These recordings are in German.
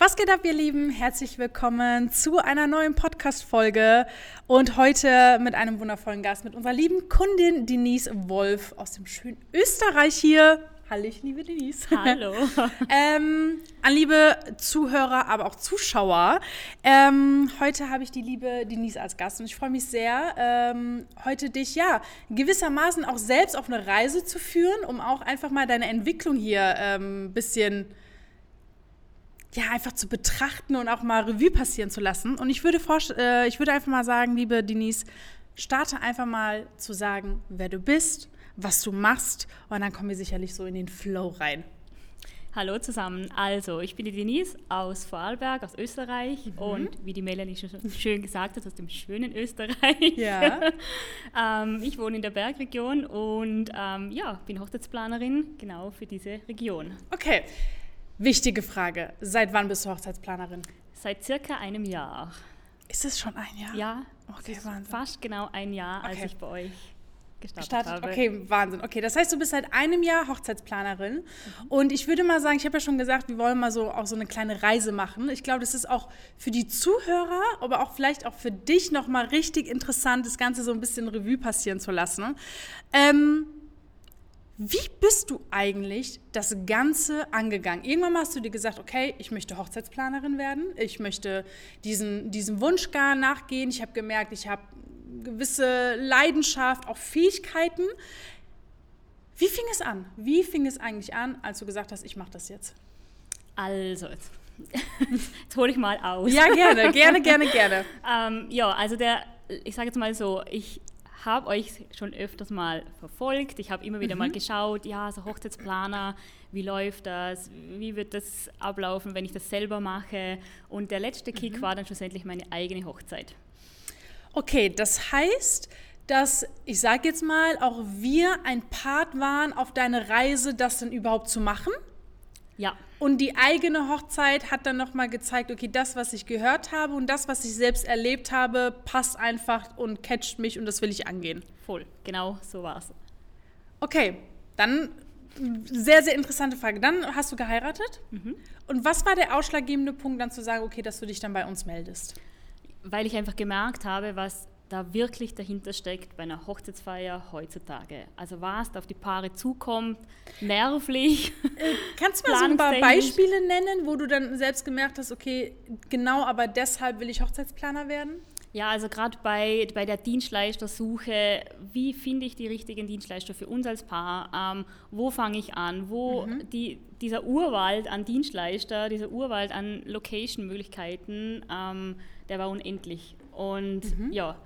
Was geht ab, ihr Lieben? Herzlich willkommen zu einer neuen Podcast-Folge und heute mit einem wundervollen Gast, mit unserer lieben Kundin Denise Wolf aus dem schönen Österreich hier. Hallo, liebe Denise. Hallo. ähm, an liebe Zuhörer, aber auch Zuschauer. Ähm, heute habe ich die liebe Denise als Gast und ich freue mich sehr, ähm, heute dich ja gewissermaßen auch selbst auf eine Reise zu führen, um auch einfach mal deine Entwicklung hier ein ähm, bisschen ja, einfach zu betrachten und auch mal Revue passieren zu lassen. Und ich würde, äh, ich würde einfach mal sagen, liebe Denise, starte einfach mal zu sagen, wer du bist, was du machst und dann kommen wir sicherlich so in den Flow rein. Hallo zusammen. Also, ich bin die Denise aus Vorarlberg, aus Österreich mhm. und wie die Melanie schon schön gesagt hat, aus dem schönen Österreich. Ja. ähm, ich wohne in der Bergregion und ähm, ja, bin Hochzeitsplanerin genau für diese Region. Okay. Wichtige Frage. Seit wann bist du Hochzeitsplanerin? Seit circa einem Jahr. Ist es schon ein Jahr? Ja, okay, Wahnsinn. fast genau ein Jahr, als okay. ich bei euch gestartet, gestartet habe. Okay, Wahnsinn. Okay, das heißt, du bist seit einem Jahr Hochzeitsplanerin. Mhm. Und ich würde mal sagen, ich habe ja schon gesagt, wir wollen mal so auch so eine kleine Reise machen. Ich glaube, das ist auch für die Zuhörer, aber auch vielleicht auch für dich nochmal richtig interessant, das Ganze so ein bisschen Revue passieren zu lassen. Ähm, wie bist du eigentlich das Ganze angegangen? Irgendwann mal hast du dir gesagt, okay, ich möchte Hochzeitsplanerin werden, ich möchte diesen, diesem Wunsch gar nachgehen. Ich habe gemerkt, ich habe gewisse Leidenschaft, auch Fähigkeiten. Wie fing es an? Wie fing es eigentlich an, als du gesagt hast, ich mache das jetzt? Also, jetzt, jetzt hole ich mal aus. Ja, gerne, gerne, gerne, gerne. ähm, ja, also der, ich sage jetzt mal so, ich habe euch schon öfters mal verfolgt. Ich habe immer wieder mhm. mal geschaut, ja, so Hochzeitsplaner, wie läuft das, wie wird das ablaufen, wenn ich das selber mache. Und der letzte Kick mhm. war dann schlussendlich meine eigene Hochzeit. Okay, das heißt, dass ich sage jetzt mal, auch wir ein Part waren auf deine Reise, das dann überhaupt zu machen? Ja. Und die eigene Hochzeit hat dann nochmal gezeigt, okay, das, was ich gehört habe und das, was ich selbst erlebt habe, passt einfach und catcht mich und das will ich angehen. Voll, genau so war es. Okay, dann sehr, sehr interessante Frage. Dann hast du geheiratet. Mhm. Und was war der ausschlaggebende Punkt, dann zu sagen, okay, dass du dich dann bei uns meldest? Weil ich einfach gemerkt habe, was da wirklich dahinter steckt bei einer Hochzeitsfeier heutzutage. Also was da auf die Paare zukommt, nervlich. Äh, kannst du mal so ein paar Beispiele nennen, wo du dann selbst gemerkt hast, okay, genau aber deshalb will ich Hochzeitsplaner werden? Ja, also gerade bei, bei der Dienstleistersuche, wie finde ich die richtigen Dienstleister für uns als Paar? Ähm, wo fange ich an? Wo mhm. die, dieser Urwald an Dienstleister, dieser Urwald an Location-Möglichkeiten, ähm, der war unendlich. Und mhm. ja,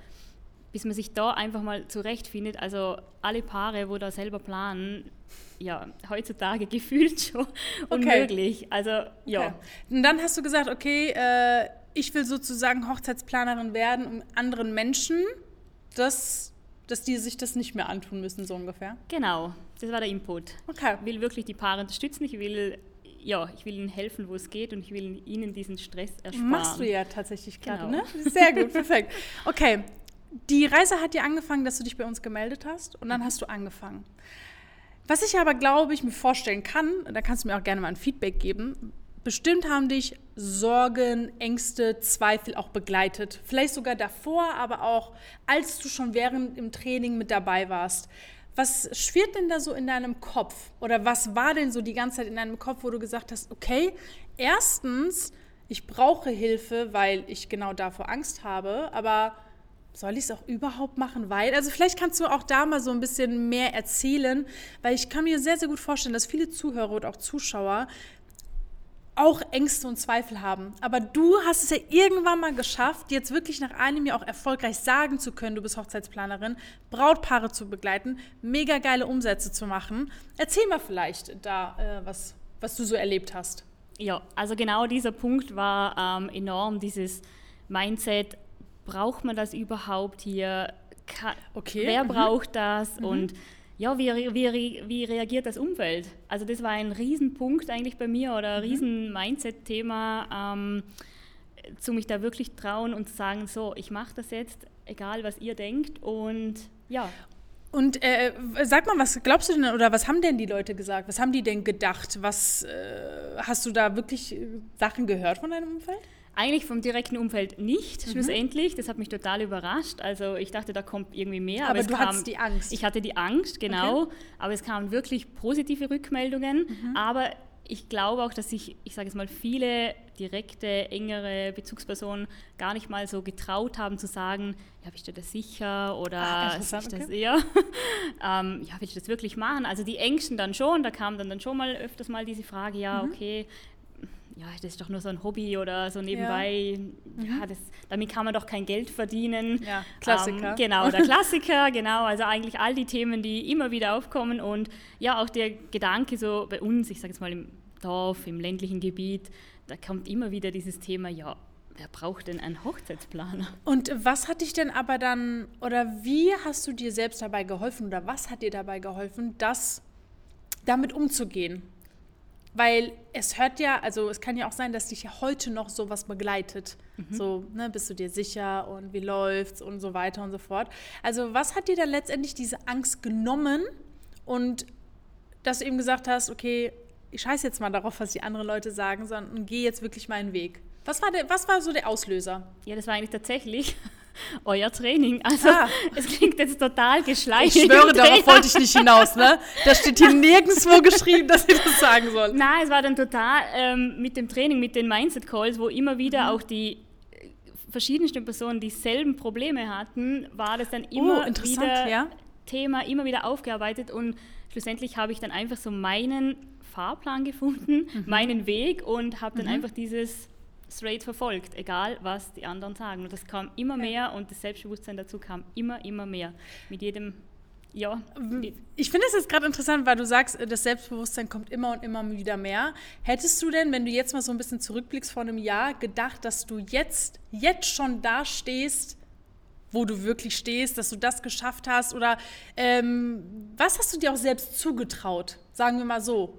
bis man sich da einfach mal zurechtfindet. Also alle Paare, wo da selber planen, ja, heutzutage gefühlt schon unmöglich. Also ja. Okay. Und dann hast du gesagt, okay, äh, ich will sozusagen Hochzeitsplanerin werden, um anderen Menschen das, dass die sich das nicht mehr antun müssen, so ungefähr. Genau, das war der Input. Okay. Ich will wirklich die Paare unterstützen. Ich will ja, ich will ihnen helfen, wo es geht und ich will ihnen diesen Stress ersparen. Machst du ja tatsächlich gerade, genau. ne? Sehr gut, perfekt. Okay, die Reise hat ja angefangen, dass du dich bei uns gemeldet hast und dann mhm. hast du angefangen. Was ich aber, glaube ich, mir vorstellen kann, da kannst du mir auch gerne mal ein Feedback geben, bestimmt haben dich Sorgen, Ängste, Zweifel auch begleitet. Vielleicht sogar davor, aber auch als du schon während im Training mit dabei warst. Was schwirrt denn da so in deinem Kopf? Oder was war denn so die ganze Zeit in deinem Kopf, wo du gesagt hast, okay, erstens, ich brauche Hilfe, weil ich genau davor Angst habe, aber soll ich es auch überhaupt machen? Weil, also vielleicht kannst du auch da mal so ein bisschen mehr erzählen, weil ich kann mir sehr, sehr gut vorstellen, dass viele Zuhörer und auch Zuschauer auch Ängste und Zweifel haben. Aber du hast es ja irgendwann mal geschafft, jetzt wirklich nach einem Jahr auch erfolgreich sagen zu können, du bist Hochzeitsplanerin, Brautpaare zu begleiten, mega geile Umsätze zu machen. Erzähl mal vielleicht da, äh, was, was du so erlebt hast. Ja, also genau dieser Punkt war ähm, enorm, dieses Mindset, braucht man das überhaupt hier? okay. Wer mhm. braucht das? Mhm. Und ja, wie, wie, wie reagiert das Umfeld? Also das war ein Riesenpunkt eigentlich bei mir oder ein mhm. riesen Mindset-Thema, ähm, zu mich da wirklich trauen und zu sagen, so, ich mache das jetzt, egal was ihr denkt und ja. Und äh, sag mal, was glaubst du denn oder was haben denn die Leute gesagt? Was haben die denn gedacht? Was äh, hast du da wirklich äh, Sachen gehört von deinem Umfeld? Eigentlich vom direkten Umfeld nicht, mhm. schlussendlich. Das hat mich total überrascht. Also ich dachte, da kommt irgendwie mehr. Aber, aber du kam, hattest die Angst. Ich hatte die Angst, genau. Okay. Aber es kamen wirklich positive Rückmeldungen. Mhm. Aber ich glaube auch, dass sich, ich sage es mal, viele direkte, engere Bezugspersonen gar nicht mal so getraut haben zu sagen, ja, bist du das sicher oder Ach, ich das okay. eher, ähm, ja, willst du das wirklich machen? Also die Ängsten dann schon, da kam dann, dann schon mal öfters mal diese Frage, ja, mhm. okay, ja, das ist doch nur so ein Hobby oder so nebenbei. Ja, ja mhm. das, damit kann man doch kein Geld verdienen. Ja, Klassiker. Ähm, genau, der Klassiker, genau. Also eigentlich all die Themen, die immer wieder aufkommen und ja, auch der Gedanke so bei uns, ich sage jetzt mal im Dorf, im ländlichen Gebiet, da kommt immer wieder dieses Thema, ja, wer braucht denn einen Hochzeitsplaner? Und was hat dich denn aber dann, oder wie hast du dir selbst dabei geholfen oder was hat dir dabei geholfen, das damit umzugehen? Weil es hört ja, also es kann ja auch sein, dass dich ja heute noch sowas begleitet. Mhm. So, ne, bist du dir sicher und wie läuft's und so weiter und so fort. Also, was hat dir dann letztendlich diese Angst genommen und dass du eben gesagt hast, okay, ich scheiße jetzt mal darauf, was die anderen Leute sagen, sondern gehe jetzt wirklich meinen Weg. Was war, der, was war so der Auslöser? Ja, das war eigentlich tatsächlich euer Training. Also ah. es klingt jetzt total geschleicht. Ich schwöre, darauf wollte ich nicht hinaus. Ne? Da steht hier nirgendwo geschrieben, dass ich das sagen soll. Nein, es war dann total ähm, mit dem Training, mit den Mindset Calls, wo immer wieder mhm. auch die äh, verschiedensten Personen dieselben Probleme hatten, war das dann immer oh, wieder ja? Thema, immer wieder aufgearbeitet und schlussendlich habe ich dann einfach so meinen Fahrplan gefunden, mhm. meinen Weg und habe dann mhm. einfach dieses straight verfolgt, egal was die anderen sagen. Und das kam immer mehr und das Selbstbewusstsein dazu kam immer, immer mehr. Mit jedem ja. Ich finde es jetzt gerade interessant, weil du sagst, das Selbstbewusstsein kommt immer und immer wieder mehr. Hättest du denn, wenn du jetzt mal so ein bisschen zurückblickst vor einem Jahr, gedacht, dass du jetzt, jetzt schon da stehst, wo du wirklich stehst, dass du das geschafft hast? Oder ähm, was hast du dir auch selbst zugetraut? Sagen wir mal so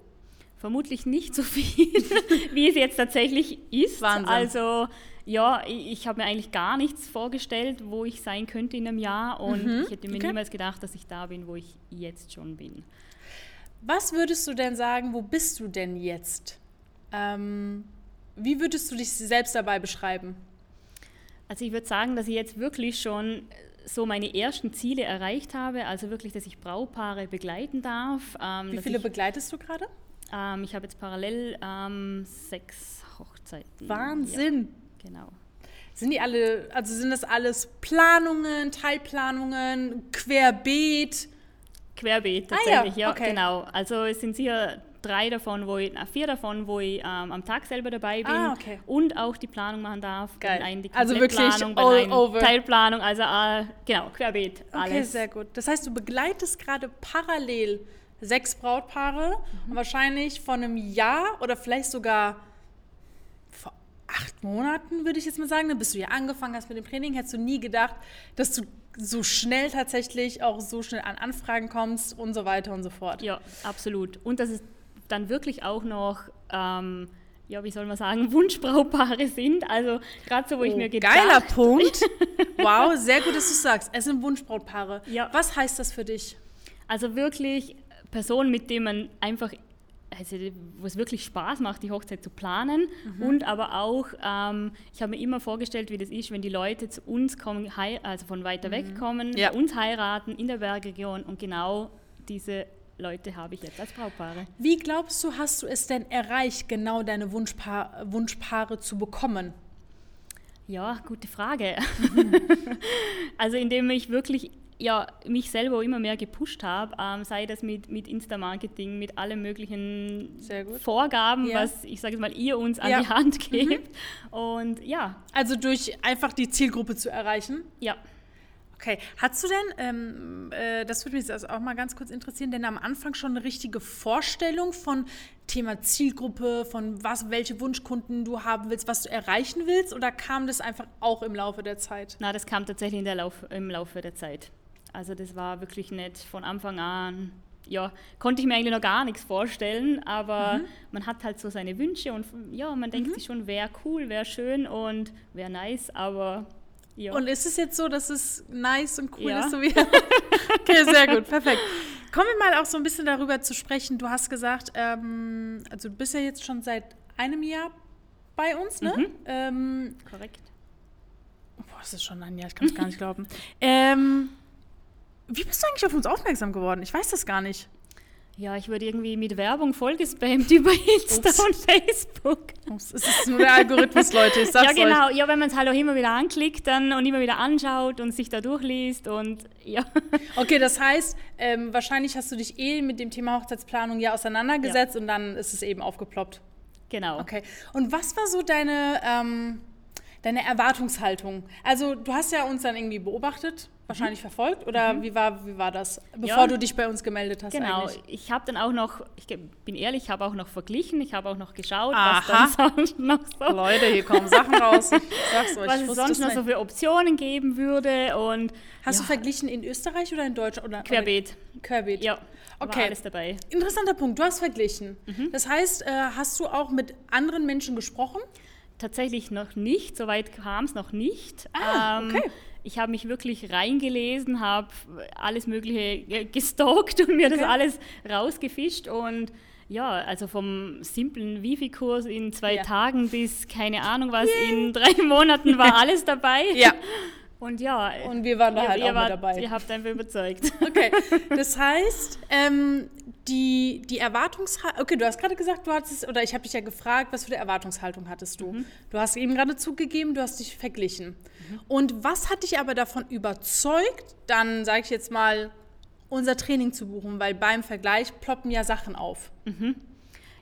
vermutlich nicht so viel, wie es jetzt tatsächlich ist. Wahnsinn. Also ja, ich, ich habe mir eigentlich gar nichts vorgestellt, wo ich sein könnte in einem Jahr und mhm. ich hätte mir okay. niemals gedacht, dass ich da bin, wo ich jetzt schon bin. Was würdest du denn sagen, wo bist du denn jetzt? Ähm, wie würdest du dich selbst dabei beschreiben? Also ich würde sagen, dass ich jetzt wirklich schon so meine ersten Ziele erreicht habe, also wirklich, dass ich Braupaare begleiten darf. Ähm, wie viele begleitest du gerade? Ähm, ich habe jetzt parallel ähm, sechs Hochzeiten. Wahnsinn! Ja, genau. Sind die alle, also sind das alles Planungen, Teilplanungen, Querbeet? Querbeet tatsächlich, ah, ja, ja okay. genau. Also es sind sicher drei davon, wo ich, vier davon, wo ich ähm, am Tag selber dabei bin ah, okay. und auch die Planung machen darf. Geil. Ein, die also wirklich all over. Teilplanung, also äh, genau, querbeet, alles. Okay, sehr gut. Das heißt, du begleitest gerade parallel sechs Brautpaare mhm. wahrscheinlich von einem Jahr oder vielleicht sogar vor acht Monaten, würde ich jetzt mal sagen, bis du ja angefangen hast mit dem Training, hättest du nie gedacht, dass du so schnell tatsächlich auch so schnell an Anfragen kommst und so weiter und so fort. Ja, absolut. Und dass es dann wirklich auch noch, ähm, ja, wie soll man sagen, Wunschbraupaare sind. Also gerade so, wo oh, ich mir gedacht Geiler Punkt. wow, sehr gut, dass du sagst. Es sind Wunschbrautpaare. Ja. Was heißt das für dich? Also wirklich Person, mit dem man einfach, also wo es wirklich Spaß macht, die Hochzeit zu planen mhm. und aber auch, ähm, ich habe mir immer vorgestellt, wie das ist, wenn die Leute zu uns kommen, also von weiter mhm. weg kommen, ja. uns heiraten in der Bergregion und genau diese Leute habe ich jetzt als Brautpaare. Wie glaubst du, hast du es denn erreicht, genau deine Wunschpa Wunschpaare zu bekommen? Ja, gute Frage. Mhm. also indem ich wirklich ja, mich selber immer mehr gepusht habe, ähm, sei das mit, mit Insta-Marketing, mit allen möglichen Vorgaben, ja. was ich sage mal, ihr uns an ja. die Hand mhm. gebt. Mhm. Und ja. Also durch einfach die Zielgruppe zu erreichen? Ja. Okay, hast du denn, ähm, äh, das würde mich also auch mal ganz kurz interessieren, denn am Anfang schon eine richtige Vorstellung von Thema Zielgruppe, von was, welche Wunschkunden du haben willst, was du erreichen willst, oder kam das einfach auch im Laufe der Zeit? Na, das kam tatsächlich in der Lauf, im Laufe der Zeit. Also das war wirklich nicht von Anfang an, ja, konnte ich mir eigentlich noch gar nichts vorstellen, aber mhm. man hat halt so seine Wünsche und ja, man denkt mhm. sich schon, wäre cool, wäre schön und wäre nice, aber Ja. Und ist es jetzt so, dass es nice und cool ja. ist? So wie okay, sehr gut, perfekt. Kommen wir mal auch so ein bisschen darüber zu sprechen. Du hast gesagt, ähm, also du bist ja jetzt schon seit einem Jahr bei uns, ne? Mhm. Ähm, Korrekt. Boah, das ist schon ein Jahr, ich kann es gar nicht glauben. Ähm, wie bist du eigentlich auf uns aufmerksam geworden? Ich weiß das gar nicht. Ja, ich wurde irgendwie mit Werbung vollgespammt über Insta Ups. und Facebook. Ups, es ist nur der Algorithmus, Leute, ich sag's Ja, genau. Euch. Ja, wenn man es halt auch immer wieder anklickt dann und immer wieder anschaut und sich da durchliest und ja. Okay, das heißt, ähm, wahrscheinlich hast du dich eh mit dem Thema Hochzeitsplanung ja auseinandergesetzt ja. und dann ist es eben aufgeploppt. Genau. Okay. Und was war so deine, ähm, deine Erwartungshaltung? Also du hast ja uns dann irgendwie beobachtet wahrscheinlich mhm. verfolgt oder mhm. wie, war, wie war das, bevor ja, du dich bei uns gemeldet hast? Genau, eigentlich? ich habe dann auch noch, ich bin ehrlich, ich habe auch noch verglichen, ich habe auch noch geschaut, Aha. was dann sonst noch so... Leute, hier kommen Sachen raus, sag's euch. Was es sonst noch so für Optionen geben würde und... Hast ja. du verglichen in Österreich oder in Deutschland? Oder, Querbeet. Querbeet. Ja, okay. alles dabei. Interessanter Punkt, du hast verglichen. Mhm. Das heißt, äh, hast du auch mit anderen Menschen gesprochen? Tatsächlich noch nicht, soweit kam es noch nicht. Ah, ähm, okay ich habe mich wirklich reingelesen, habe alles Mögliche gestalkt und mir okay. das alles rausgefischt und ja, also vom simplen Wifi-Kurs in zwei ja. Tagen bis keine Ahnung was yeah. in drei Monaten war alles dabei. Ja. Und ja. Und wir waren da ihr, halt ihr auch wart, dabei. Ihr habt einfach überzeugt. Okay. Das heißt, ähm, die, die Erwartungshaltung, okay, du hast gerade gesagt, du hattest, oder ich habe dich ja gefragt, was für eine Erwartungshaltung hattest du? Mhm. Du hast eben gerade zugegeben, du hast dich verglichen. Mhm. Und was hat dich aber davon überzeugt, dann sage ich jetzt mal, unser Training zu buchen? Weil beim Vergleich ploppen ja Sachen auf. Mhm.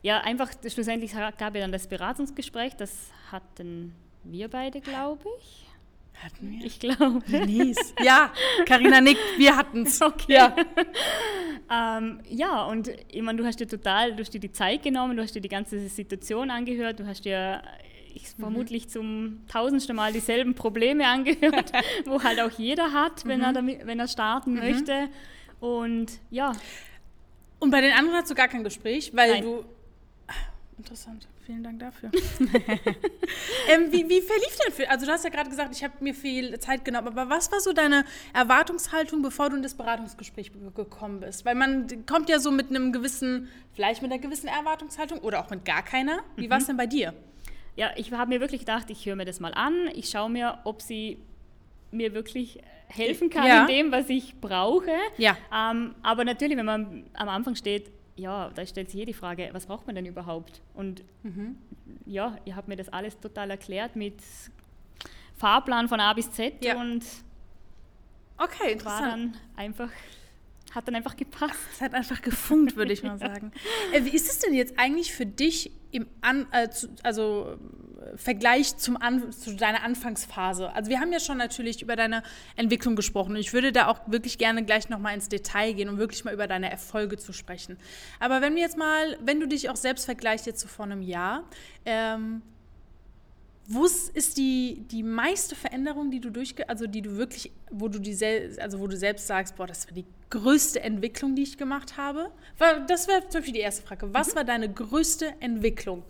Ja, einfach, schlussendlich gab ja dann das Beratungsgespräch, das hatten wir beide, glaube ich. Hatten wir? Ich glaube. Denise. Ja, Karina nickt, wir hatten es. Okay. Ja. ähm, ja, und ich meine, du hast dir total, du hast dir die Zeit genommen, du hast dir die ganze Situation angehört, du hast dir ich, mhm. vermutlich zum tausendsten Mal dieselben Probleme angehört, wo halt auch jeder hat, wenn, mhm. er, damit, wenn er starten mhm. möchte. Und ja. Und bei den anderen hast du gar kein Gespräch, weil Nein. du. Interessant. Vielen Dank dafür. ähm, wie, wie verlief denn für, also du hast ja gerade gesagt, ich habe mir viel Zeit genommen, aber was war so deine Erwartungshaltung, bevor du in das Beratungsgespräch gekommen bist? Weil man kommt ja so mit einem gewissen, vielleicht mit einer gewissen Erwartungshaltung oder auch mit gar keiner. Wie mhm. war es denn bei dir? Ja, ich habe mir wirklich gedacht, ich höre mir das mal an, ich schaue mir, ob sie mir wirklich helfen kann ja. in dem, was ich brauche. Ja. Ähm, aber natürlich, wenn man am Anfang steht, ja, da stellt sich jede Frage, was braucht man denn überhaupt? Und mhm. ja, ihr habt mir das alles total erklärt mit Fahrplan von A bis Z ja. und okay, war dann einfach hat dann einfach gepasst. Es hat einfach gefunkt, würde ich mal sagen. Äh, wie ist es denn jetzt eigentlich für dich im An, äh, also Vergleich zum An, zu deiner Anfangsphase? Also wir haben ja schon natürlich über deine Entwicklung gesprochen und ich würde da auch wirklich gerne gleich nochmal ins Detail gehen, um wirklich mal über deine Erfolge zu sprechen. Aber wenn wir jetzt mal, wenn du dich auch selbst vergleichst jetzt so vor einem Jahr, ähm, wo ist die, die meiste Veränderung, die du durchge also die du wirklich, wo du die also wo du selbst sagst, boah, das war die größte Entwicklung, die ich gemacht habe? Das wäre zum Beispiel die erste Frage. Was mhm. war deine größte Entwicklung?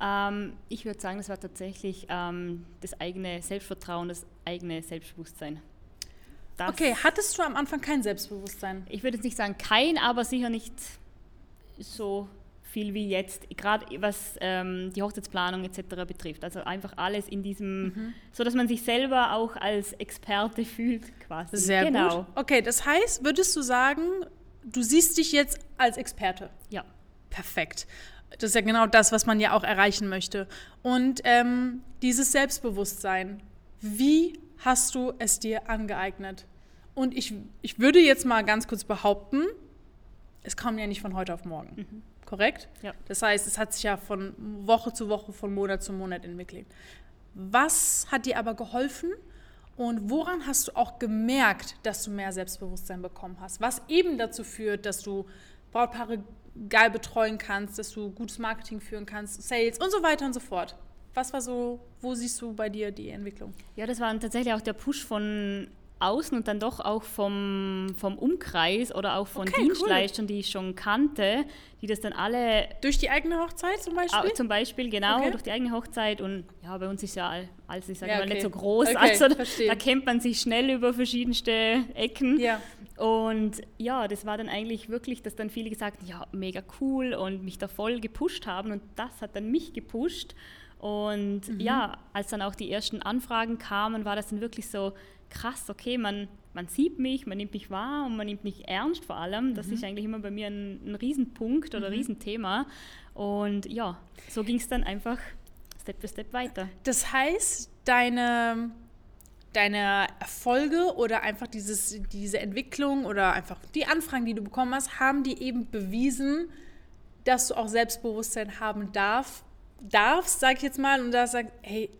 Ähm, ich würde sagen, das war tatsächlich ähm, das eigene Selbstvertrauen, das eigene Selbstbewusstsein. Das okay, hattest du am Anfang kein Selbstbewusstsein? Ich würde jetzt nicht sagen kein, aber sicher nicht so viel wie jetzt, gerade was ähm, die Hochzeitsplanung etc. betrifft. Also einfach alles in diesem, mhm. so dass man sich selber auch als Experte fühlt quasi. Sehr genau. gut. Okay, das heißt, würdest du sagen, du siehst dich jetzt als Experte? Ja. Perfekt. Das ist ja genau das, was man ja auch erreichen möchte. Und ähm, dieses Selbstbewusstsein, wie hast du es dir angeeignet? Und ich, ich würde jetzt mal ganz kurz behaupten, es kam ja nicht von heute auf morgen. Mhm korrekt? Ja. Das heißt, es hat sich ja von Woche zu Woche, von Monat zu Monat entwickelt. Was hat dir aber geholfen und woran hast du auch gemerkt, dass du mehr Selbstbewusstsein bekommen hast? Was eben dazu führt, dass du Brautpaare geil betreuen kannst, dass du gutes Marketing führen kannst, Sales und so weiter und so fort. Was war so, wo siehst du bei dir die Entwicklung? Ja, das war tatsächlich auch der Push von außen und dann doch auch vom, vom Umkreis oder auch von okay, Dienstleistern, cool. die ich schon kannte, die das dann alle. Durch die eigene Hochzeit zum Beispiel? Zum Beispiel, genau, okay. durch die eigene Hochzeit. Und ja, bei uns ist ja alles, ich sage ja, mal, okay. nicht so groß. also da, da, kennt man sich schnell über verschiedenste Ecken. Ja. Und ja, das war dann eigentlich wirklich, dass dann viele gesagt haben, ja, mega cool und mich da voll gepusht haben. Und das hat dann mich gepusht. Und mhm. ja, als dann auch die ersten Anfragen kamen, war das dann wirklich so krass, okay, man, man sieht mich, man nimmt mich wahr und man nimmt mich ernst vor allem. Das mhm. ist eigentlich immer bei mir ein, ein Riesenpunkt oder ein mhm. Riesenthema. Und ja, so ging es dann einfach Step für Step weiter. Das heißt, deine, deine Erfolge oder einfach dieses, diese Entwicklung oder einfach die Anfragen, die du bekommen hast, haben die eben bewiesen, dass du auch Selbstbewusstsein haben darf, darfst, sag ich jetzt mal, und da sagst, hey,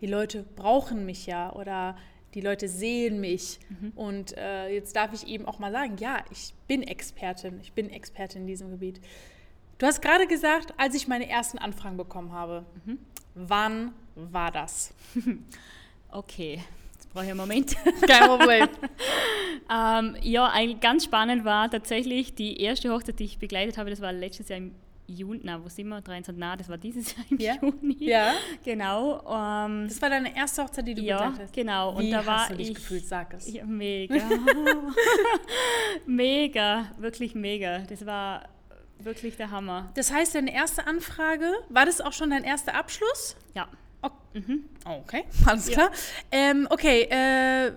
die Leute brauchen mich ja oder die Leute sehen mich. Mhm. Und äh, jetzt darf ich eben auch mal sagen, ja, ich bin Expertin, ich bin Expertin in diesem Gebiet. Du hast gerade gesagt, als ich meine ersten Anfragen bekommen habe, mhm. wann war das? okay, jetzt brauche ich einen Moment. Kein Problem. ähm, ja, eigentlich ganz spannend war tatsächlich die erste Hochzeit, die ich begleitet habe, das war letztes Jahr im Juni, na, wo sind wir? 23, na, das war dieses Jahr im ja. Juni. Ja. Genau. Ähm, das war deine erste Hochzeit, die du ja, hast? genau. Wie und da war hast du dich ich, gefühlt? Sag es. Ja, mega. mega, wirklich mega. Das war wirklich der Hammer. Das heißt, deine erste Anfrage, war das auch schon dein erster Abschluss? Ja. Okay, mhm. okay. alles klar. Ja. Ähm, okay, äh,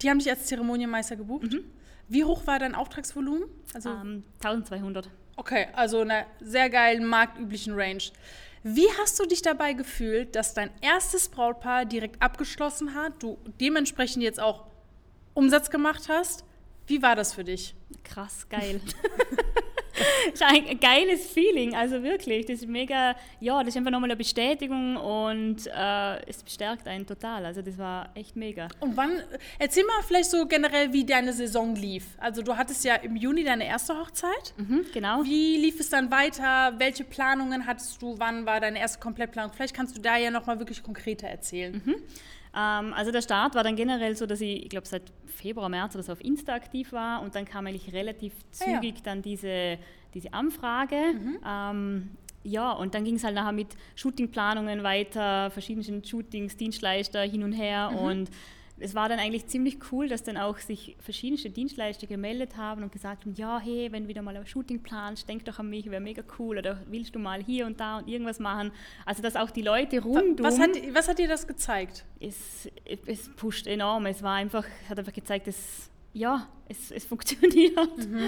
die haben dich als Zeremonienmeister gebucht. Mhm. Wie hoch war dein Auftragsvolumen? Also um, ähm, 1200. Okay, also in einer sehr geilen marktüblichen Range. Wie hast du dich dabei gefühlt, dass dein erstes Brautpaar direkt abgeschlossen hat, du dementsprechend jetzt auch Umsatz gemacht hast? Wie war das für dich? Krass, geil. das ist ein geiles Feeling, also wirklich. Das ist mega, ja, das ist einfach nochmal eine Bestätigung und äh, es bestärkt einen total. Also das war echt mega. Und wann, erzähl mal vielleicht so generell, wie deine Saison lief. Also du hattest ja im Juni deine erste Hochzeit. Mhm, genau. Wie lief es dann weiter? Welche Planungen hattest du? Wann war deine erste Komplettplanung? Vielleicht kannst du da ja nochmal wirklich konkreter erzählen. Mhm. Ähm, also der Start war dann generell so, dass ich, ich glaube, seit Februar, März oder so auf Insta aktiv war und dann kam eigentlich relativ zügig ah, ja. dann diese, diese Anfrage. Mhm. Ähm, ja, und dann ging es halt nachher mit Shootingplanungen weiter, verschiedenen Shootings, Dienstleister hin und her mhm. und es war dann eigentlich ziemlich cool, dass dann auch sich verschiedenste Dienstleister gemeldet haben und gesagt haben, ja, hey, wenn du wieder mal ein Shooting planst, denk doch an mich, wäre mega cool oder willst du mal hier und da und irgendwas machen. Also dass auch die Leute rundum... Was hat, was hat dir das gezeigt? Es, es pusht enorm. Es war einfach, hat einfach gezeigt, dass ja, es, es funktioniert. Mhm.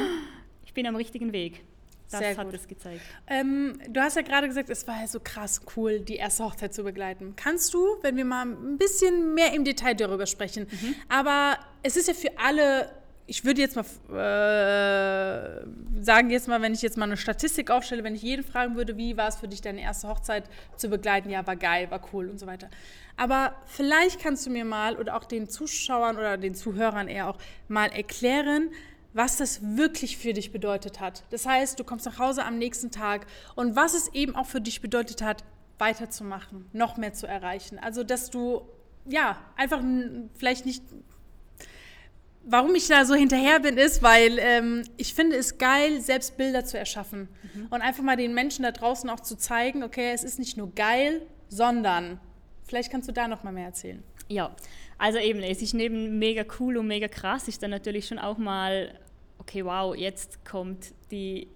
Ich bin am richtigen Weg. Das Sehr hat gut. es gezeigt. Ähm, du hast ja gerade gesagt, es war ja so krass cool, die erste Hochzeit zu begleiten. Kannst du, wenn wir mal ein bisschen mehr im Detail darüber sprechen, mhm. aber es ist ja für alle ich würde jetzt mal äh, sagen, jetzt mal, wenn ich jetzt mal eine Statistik aufstelle, wenn ich jeden fragen würde, wie war es für dich, deine erste Hochzeit zu begleiten? Ja, war geil, war cool und so weiter. Aber vielleicht kannst du mir mal oder auch den Zuschauern oder den Zuhörern eher auch mal erklären, was das wirklich für dich bedeutet hat. Das heißt, du kommst nach Hause am nächsten Tag und was es eben auch für dich bedeutet hat, weiterzumachen, noch mehr zu erreichen. Also, dass du, ja, einfach vielleicht nicht. Warum ich da so hinterher bin, ist, weil ähm, ich finde es geil, selbst Bilder zu erschaffen mhm. und einfach mal den Menschen da draußen auch zu zeigen, okay, es ist nicht nur geil, sondern vielleicht kannst du da noch mal mehr erzählen. Ja, also eben, es ist neben mega cool und mega krass, ist dann natürlich schon auch mal okay, wow, jetzt kommt die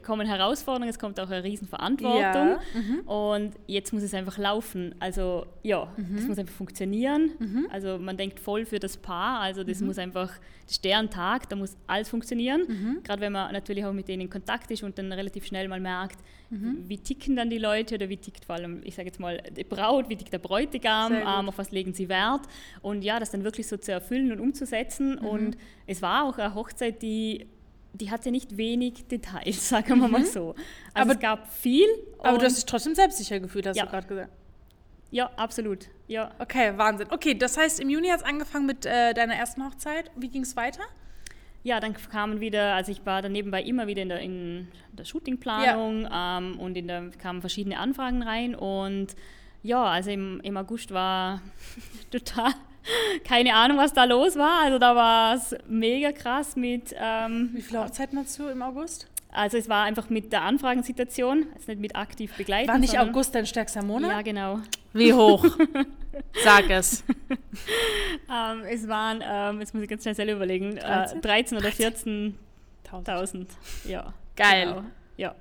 kommen Herausforderungen, es kommt auch eine Riesenverantwortung ja. mhm. und jetzt muss es einfach laufen. Also ja, mhm. das muss einfach funktionieren. Mhm. Also man denkt voll für das Paar, also das mhm. muss einfach, das ist deren Tag, da muss alles funktionieren. Mhm. Gerade wenn man natürlich auch mit denen in Kontakt ist und dann relativ schnell mal merkt, mhm. wie ticken dann die Leute oder wie tickt vor allem, ich sage jetzt mal, die Braut, wie tickt der Bräutigam, ähm, auf was legen sie Wert und ja, das dann wirklich so zu erfüllen und umzusetzen und es war auch eine Hochzeit, die die hatte nicht wenig Details, sagen wir mhm. mal so. Also aber, es gab viel. Aber du hast dich trotzdem selbstsicher gefühlt, hast ja. du gerade gesagt. Ja, absolut. Ja. Okay, Wahnsinn. Okay, das heißt, im Juni hat es angefangen mit äh, deiner ersten Hochzeit. Wie ging es weiter? Ja, dann kamen wieder, also ich war dann nebenbei immer wieder in der, in der Shootingplanung ja. ähm, und in der kamen verschiedene Anfragen rein und ja, also im, im August war total keine Ahnung, was da los war. Also da war es mega krass mit. Ähm, Wie viele Hochzeiten hast du im August? Also es war einfach mit der Anfragensituation, also nicht mit aktiv begleiten. War nicht August dein stärkster Monat? Ja, genau. Wie hoch? Sag es. ähm, es waren, ähm, jetzt muss ich ganz schnell selber überlegen, 13, äh, 13 oder 14.000. Ja. Geil. Genau. Ja.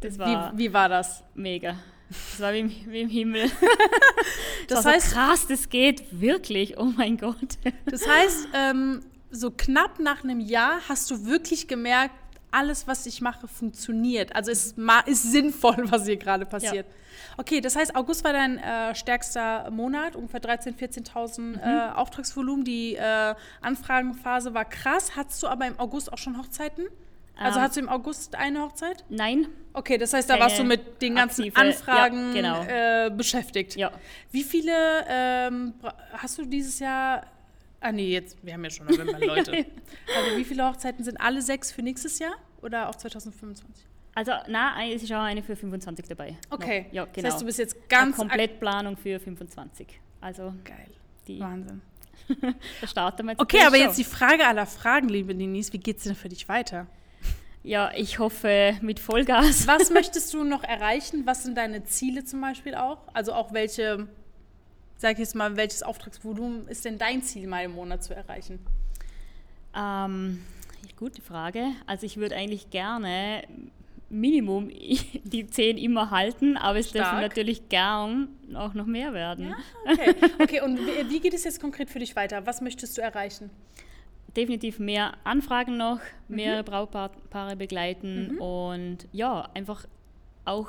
Das war wie, wie war das? Mega. Das war wie, wie im Himmel. das, das heißt, so krass, das geht wirklich. Oh mein Gott. Das heißt, ähm, so knapp nach einem Jahr hast du wirklich gemerkt, alles, was ich mache, funktioniert. Also ist, ist sinnvoll, was hier gerade passiert. Ja. Okay, das heißt, August war dein äh, stärkster Monat, ungefähr 13.000, 14.000 mhm. äh, Auftragsvolumen. Die äh, Anfragenphase war krass. Hattest du aber im August auch schon Hochzeiten? Also ähm, hast du im August eine Hochzeit? Nein. Okay, das heißt, da warst du mit den ganzen aktive, Anfragen ja, genau. äh, beschäftigt. Ja. Wie viele ähm, hast du dieses Jahr? Ah nee, jetzt, wir haben ja schon November, Leute. also wie viele Hochzeiten sind alle sechs für nächstes Jahr oder auch 2025? Also, na, es ist auch eine für 25 dabei. Okay. No. Ja, genau. Das heißt, du bist jetzt ganz. Eine Komplettplanung für 25. Also. Geil. Die Wahnsinn. da starten wir jetzt. Okay, aber jetzt die Frage aller Fragen, liebe Denise: Wie geht es denn für dich weiter? Ja, ich hoffe mit Vollgas. Was möchtest du noch erreichen? Was sind deine Ziele zum Beispiel auch? Also auch welche, sag ich jetzt mal, welches Auftragsvolumen ist denn dein Ziel mal im Monat zu erreichen? Ähm, gute Frage. Also ich würde eigentlich gerne Minimum die 10 immer halten, aber es dürfen natürlich gern auch noch mehr werden. Ja, okay. okay, und wie geht es jetzt konkret für dich weiter? Was möchtest du erreichen? Definitiv mehr Anfragen noch, mehrere mhm. Brautpaare begleiten mhm. und ja, einfach auch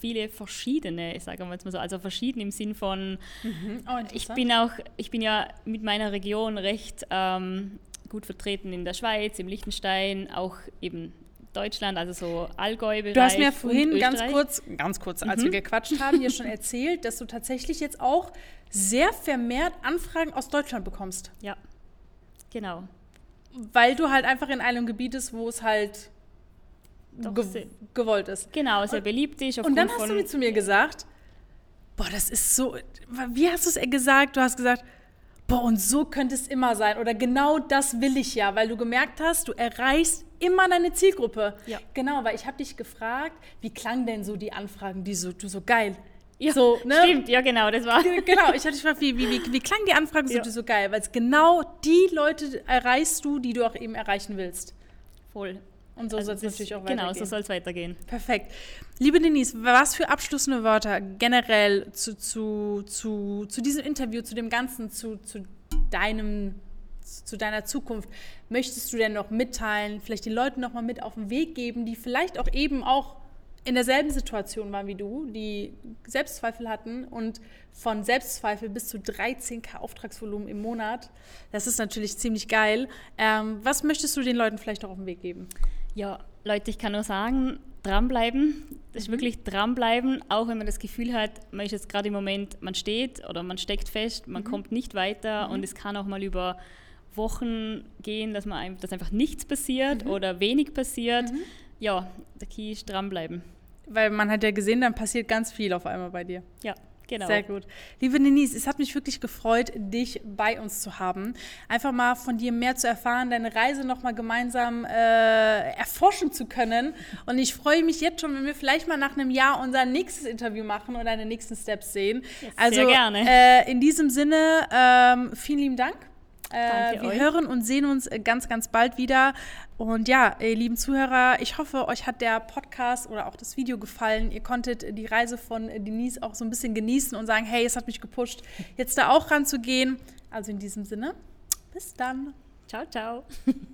viele verschiedene, sagen wir jetzt mal so, also verschieden im Sinn von, mhm. oh, ich bin auch, ich bin ja mit meiner Region recht ähm, gut vertreten in der Schweiz, im Liechtenstein, auch eben Deutschland, also so Allgäu. Du hast mir vorhin ganz kurz, ganz kurz, als mhm. wir gequatscht haben, hier schon erzählt, dass du tatsächlich jetzt auch sehr vermehrt Anfragen aus Deutschland bekommst. Ja, genau weil du halt einfach in einem Gebiet ist, wo es halt ge gewollt ist. Genau, sehr beliebt ist. Und dann hast du mir zu mir gesagt, boah, das ist so, wie hast du es gesagt? Du hast gesagt, boah, und so könnte es immer sein. Oder genau das will ich ja, weil du gemerkt hast, du erreichst immer deine Zielgruppe. Ja. Genau, weil ich habe dich gefragt, wie klang denn so die Anfragen, die so, du so geil. Ja, so, ne? Stimmt, ja genau, das war. Genau, ich hatte gefragt, wie, wie, wie, wie klang die Anfrage so, ja. so geil? Weil es genau die Leute erreichst du, die du auch eben erreichen willst. Voll. Und so also soll es natürlich auch weitergehen. Genau, so soll es weitergehen. Perfekt. Liebe Denise, was für abschließende Wörter generell zu, zu, zu, zu diesem Interview, zu dem Ganzen, zu, zu deinem zu deiner Zukunft möchtest du denn noch mitteilen, vielleicht den Leuten noch mal mit auf den Weg geben, die vielleicht auch eben auch in derselben Situation waren wie du, die Selbstzweifel hatten und von Selbstzweifel bis zu 13k Auftragsvolumen im Monat. Das ist natürlich ziemlich geil. Ähm, was möchtest du den Leuten vielleicht auch auf den Weg geben? Ja, Leute, ich kann nur sagen, dranbleiben. Das ist mhm. wirklich dranbleiben, auch wenn man das Gefühl hat, man ist jetzt gerade im Moment, man steht oder man steckt fest, man mhm. kommt nicht weiter mhm. und es kann auch mal über Wochen gehen, dass, man, dass einfach nichts passiert mhm. oder wenig passiert. Ja, der Key ist dranbleiben. Weil man hat ja gesehen, dann passiert ganz viel auf einmal bei dir. Ja. Genau. Sehr gut. Liebe Denise, es hat mich wirklich gefreut, dich bei uns zu haben. Einfach mal von dir mehr zu erfahren, deine Reise nochmal gemeinsam äh, erforschen zu können. Und ich freue mich jetzt schon, wenn wir vielleicht mal nach einem Jahr unser nächstes Interview machen und deine nächsten Steps sehen. Yes, also sehr gerne. Äh, in diesem Sinne, ähm, vielen lieben Dank. Äh, wir euch. hören und sehen uns ganz, ganz bald wieder. Und ja, ihr lieben Zuhörer, ich hoffe, euch hat der Podcast oder auch das Video gefallen. Ihr konntet die Reise von Denise auch so ein bisschen genießen und sagen, hey, es hat mich gepusht, jetzt da auch ranzugehen. Also in diesem Sinne, bis dann. Ciao, ciao.